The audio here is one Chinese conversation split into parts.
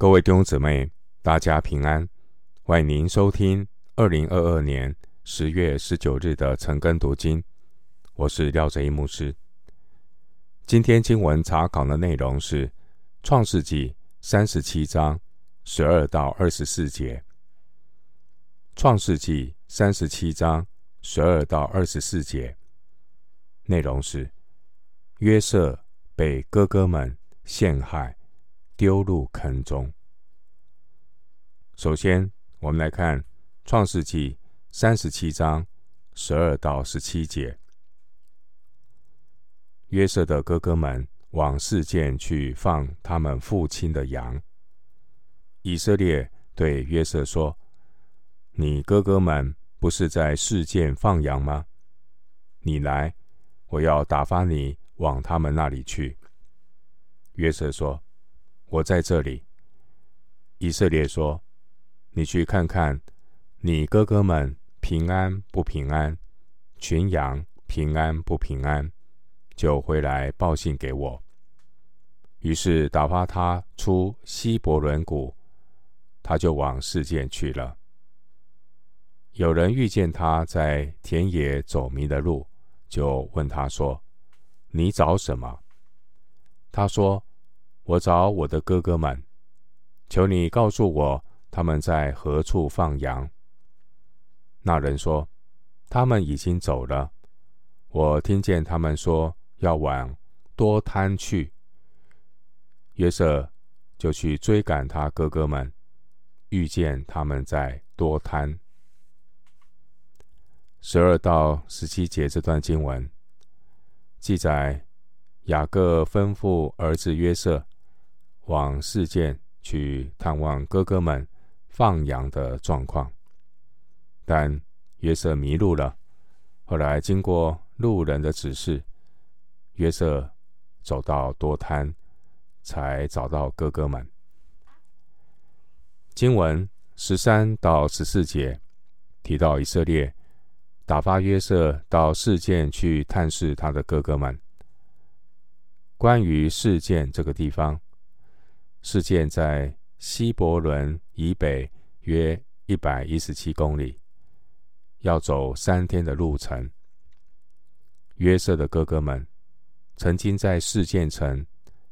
各位弟兄姊妹，大家平安！欢迎您收听二零二二年十月十九日的晨更读经。我是廖哲一牧师。今天经文查考的内容是《创世纪》三十七章十二到二十四节。《创世纪》三十七章十二到二十四节内容是约瑟被哥哥们陷害。丢入坑中。首先，我们来看《创世纪》三十七章十二到十七节。约瑟的哥哥们往示剑去放他们父亲的羊。以色列对约瑟说：“你哥哥们不是在示剑放羊吗？你来，我要打发你往他们那里去。”约瑟说。我在这里。以色列说：“你去看看，你哥哥们平安不平安？群羊平安不平安？就回来报信给我。”于是打发他出希伯伦谷，他就往示剑去了。有人遇见他在田野走迷的路，就问他说：“你找什么？”他说。我找我的哥哥们，求你告诉我他们在何处放羊。那人说：“他们已经走了。我听见他们说要往多滩去。”约瑟就去追赶他哥哥们，遇见他们在多滩。十二到十七节这段经文记载，雅各吩咐儿子约瑟。往事件去探望哥哥们放羊的状况，但约瑟迷路了。后来经过路人的指示，约瑟走到多摊，才找到哥哥们。经文十三到十四节提到以色列打发约瑟到事件去探视他的哥哥们。关于事件这个地方。事件在西伯仑以北约一百一十七公里，要走三天的路程。约瑟的哥哥们曾经在事件城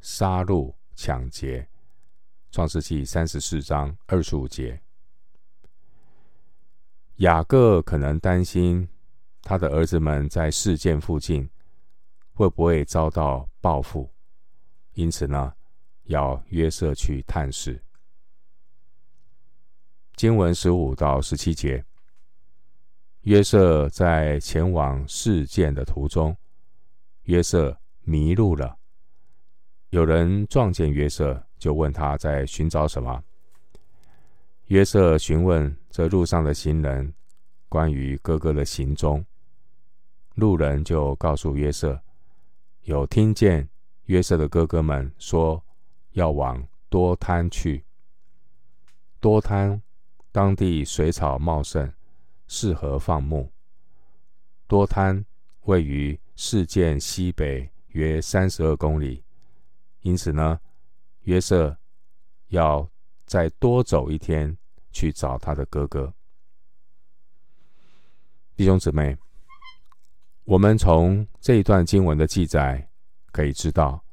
杀戮抢劫，创世记三十四章二十五节。雅各可能担心他的儿子们在事件附近会不会遭到报复，因此呢，要约瑟去探视。经文十五到十七节，约瑟在前往示剑的途中，约瑟迷路了。有人撞见约瑟，就问他在寻找什么。约瑟询问这路上的行人关于哥哥的行踪，路人就告诉约瑟，有听见约瑟的哥哥们说。要往多滩去。多滩当地水草茂盛，适合放牧。多滩位于示剑西北约三十二公里，因此呢，约瑟要再多走一天去找他的哥哥。弟兄姊妹，我们从这一段经文的记载可以知道。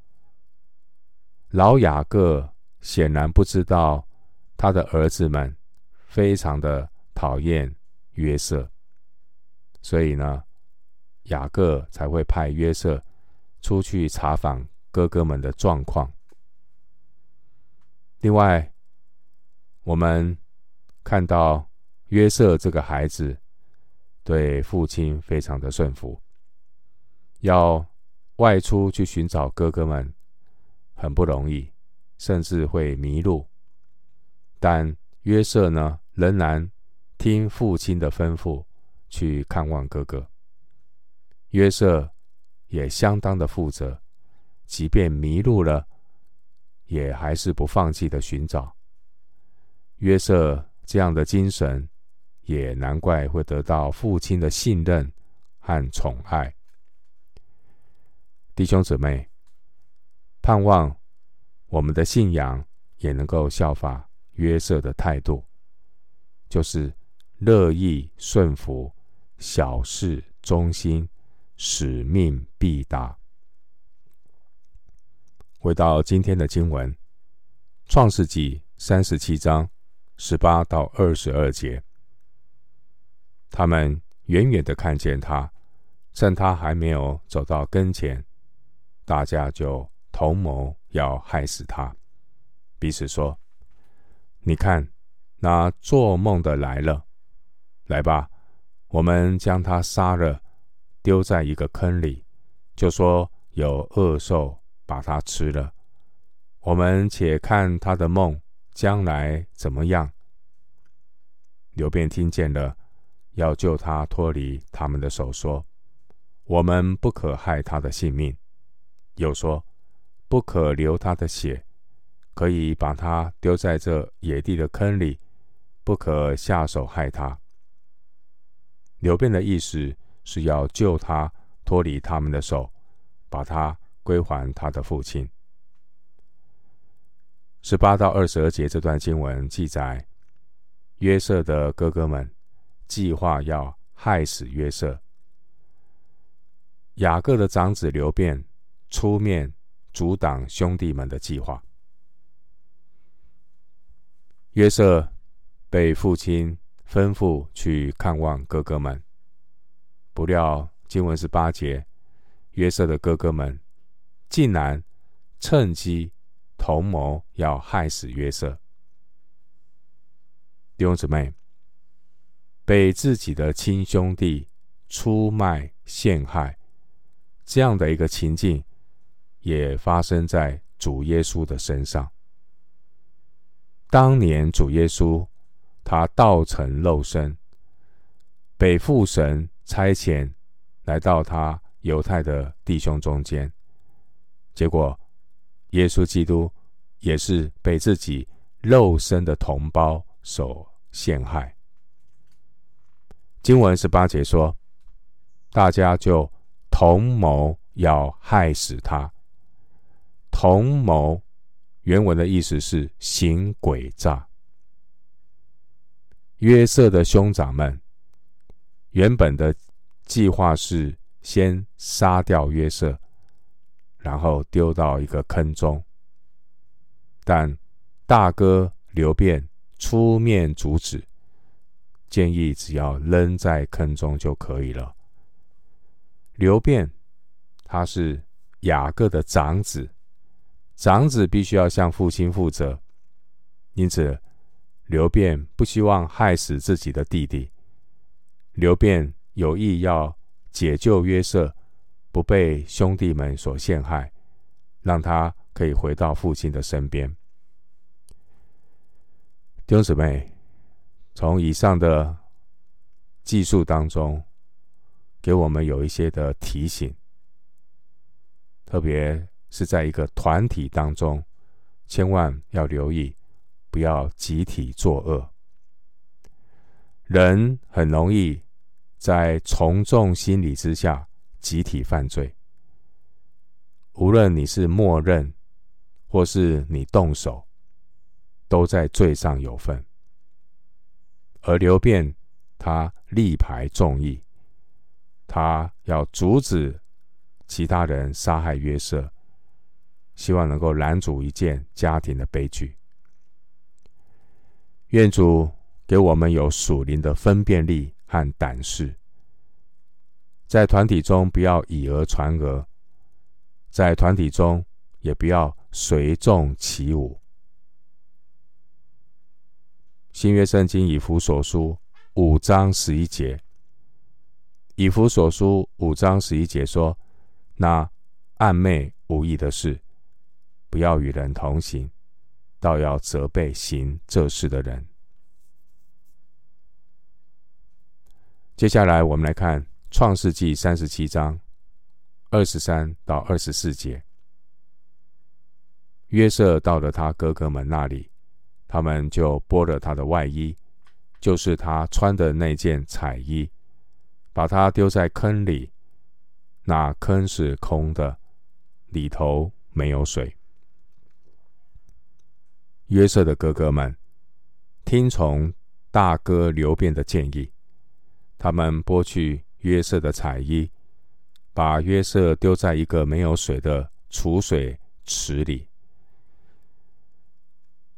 老雅各显然不知道他的儿子们非常的讨厌约瑟，所以呢，雅各才会派约瑟出去查访哥哥们的状况。另外，我们看到约瑟这个孩子对父亲非常的顺服，要外出去寻找哥哥们。很不容易，甚至会迷路。但约瑟呢，仍然听父亲的吩咐去看望哥哥。约瑟也相当的负责，即便迷路了，也还是不放弃的寻找。约瑟这样的精神，也难怪会得到父亲的信任和宠爱。弟兄姊妹。盼望我们的信仰也能够效法约瑟的态度，就是乐意顺服，小事忠心，使命必达。回到今天的经文，《创世纪》三十七章十八到二十二节，他们远远的看见他，趁他还没有走到跟前，大家就同谋要害死他，彼此说：“你看，那做梦的来了，来吧，我们将他杀了，丢在一个坑里，就说有恶兽。”把他吃了，我们且看他的梦将来怎么样。刘便听见了，要救他脱离他们的手，说：“我们不可害他的性命。”又说：“不可流他的血，可以把他丢在这野地的坑里，不可下手害他。”流便的意思是要救他脱离他们的手，把他。归还他的父亲。十八到二十二节这段经文记载，约瑟的哥哥们计划要害死约瑟。雅各的长子流便出面阻挡兄弟们的计划。约瑟被父亲吩咐去看望哥哥们，不料经文是八节，约瑟的哥哥们。竟然趁机同谋要害死约瑟。弟兄姊妹，被自己的亲兄弟出卖陷害，这样的一个情境，也发生在主耶稣的身上。当年主耶稣他道成肉身，被父神差遣来到他犹太的弟兄中间。结果，耶稣基督也是被自己肉身的同胞所陷害。经文十八节说，大家就同谋要害死他。同谋原文的意思是行诡诈。约瑟的兄长们原本的计划是先杀掉约瑟。然后丢到一个坑中，但大哥流便出面阻止，建议只要扔在坑中就可以了。流便他是雅各的长子，长子必须要向父亲负责，因此刘便不希望害死自己的弟弟。刘便有意要解救约瑟。不被兄弟们所陷害，让他可以回到父亲的身边。弟兄姊妹，从以上的记述当中，给我们有一些的提醒，特别是在一个团体当中，千万要留意，不要集体作恶。人很容易在从众心理之下。集体犯罪，无论你是默认，或是你动手，都在罪上有份。而流便他力排众议，他要阻止其他人杀害约瑟，希望能够拦阻一件家庭的悲剧。愿主给我们有属灵的分辨力和胆识。在团体中不要以讹传讹，在团体中也不要随众起舞。新约圣经以弗所书五章十一节，以弗所书五章十一节说：“那暗昧无益的事，不要与人同行，倒要责备行这事的人。”接下来我们来看。创世纪三十七章二十三到二十四节，约瑟到了他哥哥们那里，他们就剥了他的外衣，就是他穿的那件彩衣，把他丢在坑里。那坑是空的，里头没有水。约瑟的哥哥们听从大哥流便的建议，他们剥去约瑟的彩衣，把约瑟丢在一个没有水的储水池里。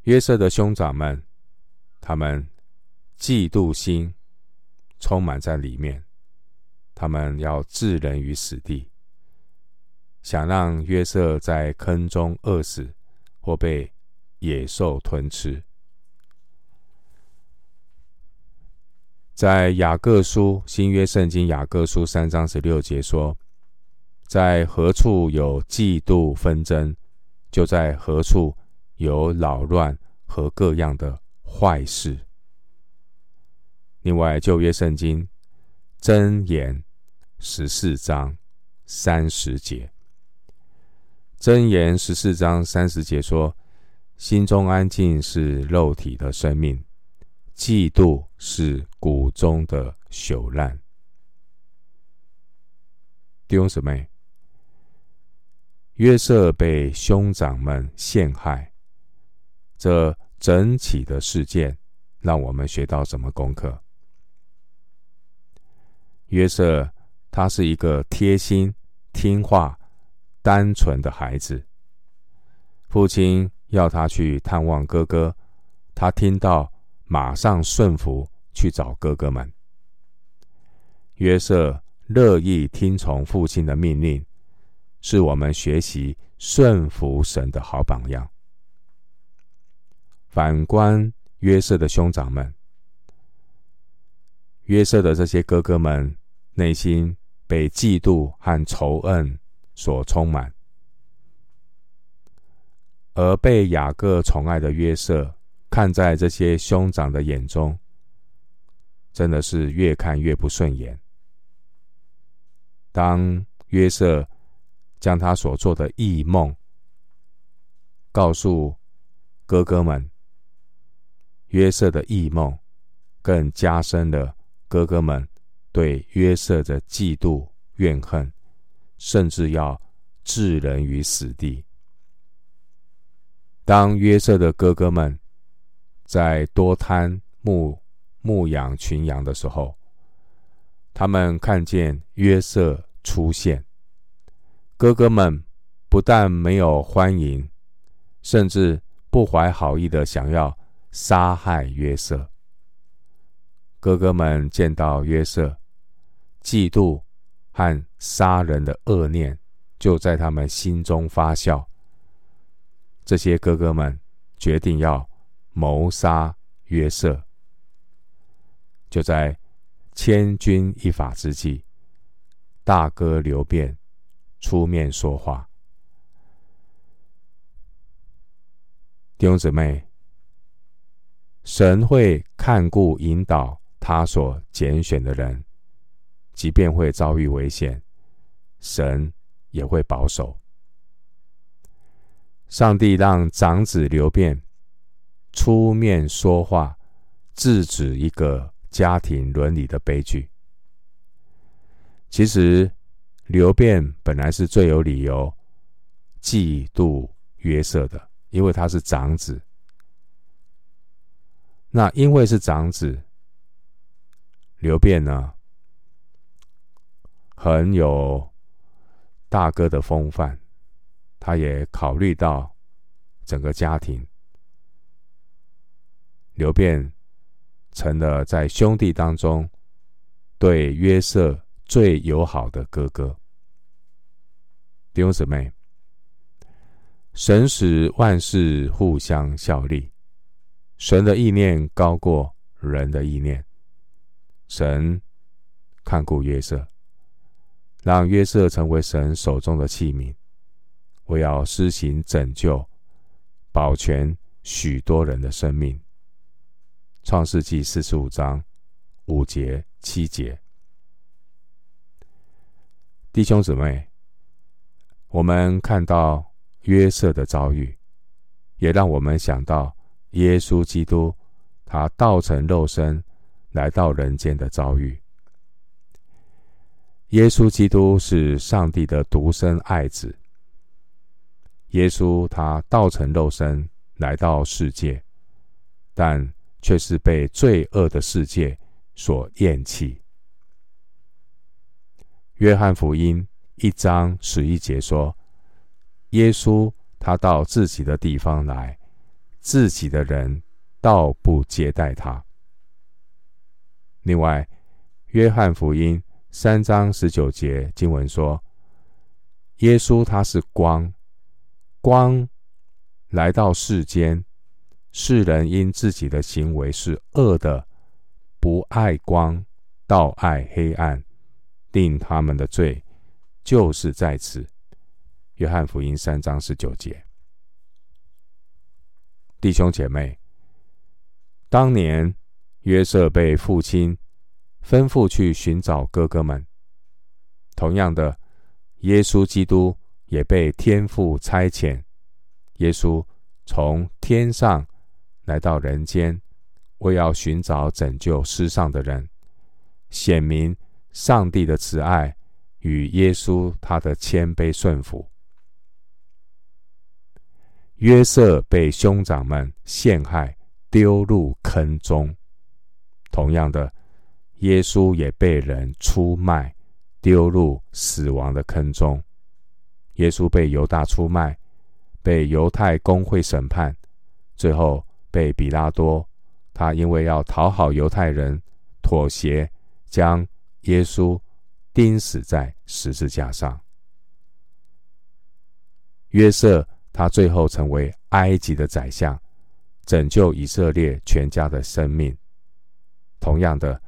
约瑟的兄长们，他们嫉妒心充满在里面，他们要置人于死地，想让约瑟在坑中饿死，或被野兽吞吃。在雅各书新约圣经雅各书三章十六节说：“在何处有嫉妒纷争，就在何处有扰乱和各样的坏事。”另外，旧约圣经箴言十四章三十节，箴言十四章三十节说。心中安静是肉体的生命，嫉妒是骨中的朽烂。弟兄姊妹，约瑟被兄长们陷害，这整起的事件让我们学到什么功课？约瑟他是一个贴心、听话、单纯的孩子，父亲。要他去探望哥哥，他听到马上顺服去找哥哥们。约瑟乐意听从父亲的命令，是我们学习顺服神的好榜样。反观约瑟的兄长们，约瑟的这些哥哥们内心被嫉妒和仇恨所充满。而被雅各宠爱的约瑟，看在这些兄长的眼中，真的是越看越不顺眼。当约瑟将他所做的异梦告诉哥哥们，约瑟的异梦更加深了哥哥们对约瑟的嫉妒怨恨，甚至要置人于死地。当约瑟的哥哥们在多滩牧牧养群羊的时候，他们看见约瑟出现，哥哥们不但没有欢迎，甚至不怀好意的想要杀害约瑟。哥哥们见到约瑟，嫉妒和杀人的恶念就在他们心中发酵。这些哥哥们决定要谋杀约瑟。就在千钧一发之际，大哥流便出面说话。弟兄姊妹，神会看顾引导他所拣选的人，即便会遭遇危险，神也会保守。上帝让长子流便出面说话，制止一个家庭伦理的悲剧。其实，流便本来是最有理由嫉妒约瑟的，因为他是长子。那因为是长子，流便呢，很有大哥的风范。他也考虑到整个家庭，流便成了在兄弟当中对约瑟最友好的哥哥。弟兄姊妹，神使万事互相效力，神的意念高过人的意念。神看顾约瑟，让约瑟成为神手中的器皿。我要施行拯救，保全许多人的生命。创世纪四十五章五节七节，弟兄姊妹，我们看到约瑟的遭遇，也让我们想到耶稣基督他道成肉身来到人间的遭遇。耶稣基督是上帝的独生爱子。耶稣他道成肉身来到世界，但却是被罪恶的世界所厌弃。约翰福音一章十一节说：“耶稣他到自己的地方来，自己的人倒不接待他。”另外，约翰福音三章十九节经文说：“耶稣他是光，光来到世间，世人因自己的行为是恶的，不爱光，倒爱黑暗。”定他们的罪，就是在此。约翰福音三章十九节，弟兄姐妹，当年约瑟被父亲吩咐去寻找哥哥们，同样的，耶稣基督也被天父差遣。耶稣从天上来到人间，为要寻找拯救世上的人，显明。上帝的慈爱与耶稣他的谦卑顺服。约瑟被兄长们陷害，丢入坑中。同样的，耶稣也被人出卖，丢入死亡的坑中。耶稣被犹大出卖，被犹太公会审判，最后被比拉多，他因为要讨好犹太人，妥协将。耶稣钉死在十字架上。约瑟他最后成为埃及的宰相，拯救以色列全家的生命。同样的，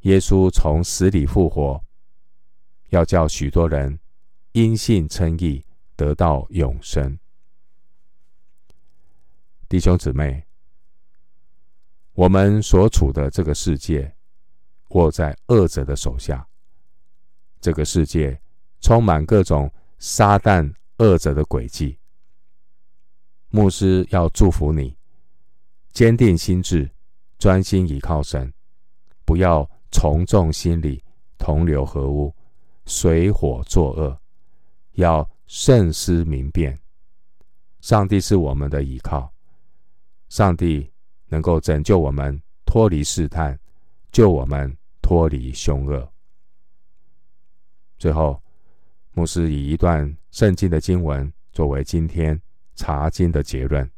耶稣从死里复活，要叫许多人因信称义，得到永生。弟兄姊妹，我们所处的这个世界，握在恶者的手下，这个世界充满各种撒旦恶者的诡计。牧师要祝福你，坚定心志，专心倚靠神，不要从众心理，同流合污，随火作恶，要慎思明辨。上帝是我们的依靠，上帝能够拯救我们脱离试探。救我们脱离凶恶。最后，牧师以一段圣经的经文作为今天查经的结论：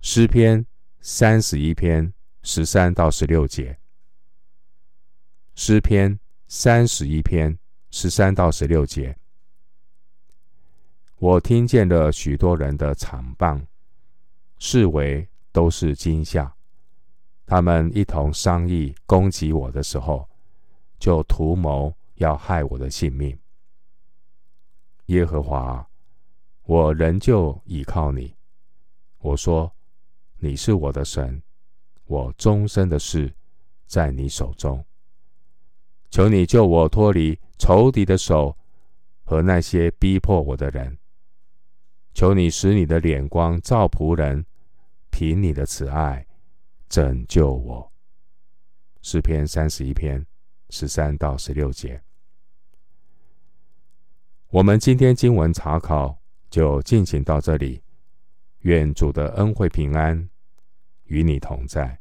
诗篇三十一篇十三到十六节。诗篇三十一篇十三到十六节，我听见了许多人的惨谤，视为都是惊吓。他们一同商议攻击我的时候，就图谋要害我的性命。耶和华，我仍旧倚靠你。我说，你是我的神，我终身的事在你手中。求你救我脱离仇敌的手和那些逼迫我的人。求你使你的脸光照仆人，凭你的慈爱。拯救我，诗篇三十一篇十三到十六节。我们今天经文查考就进行到这里，愿主的恩惠平安与你同在。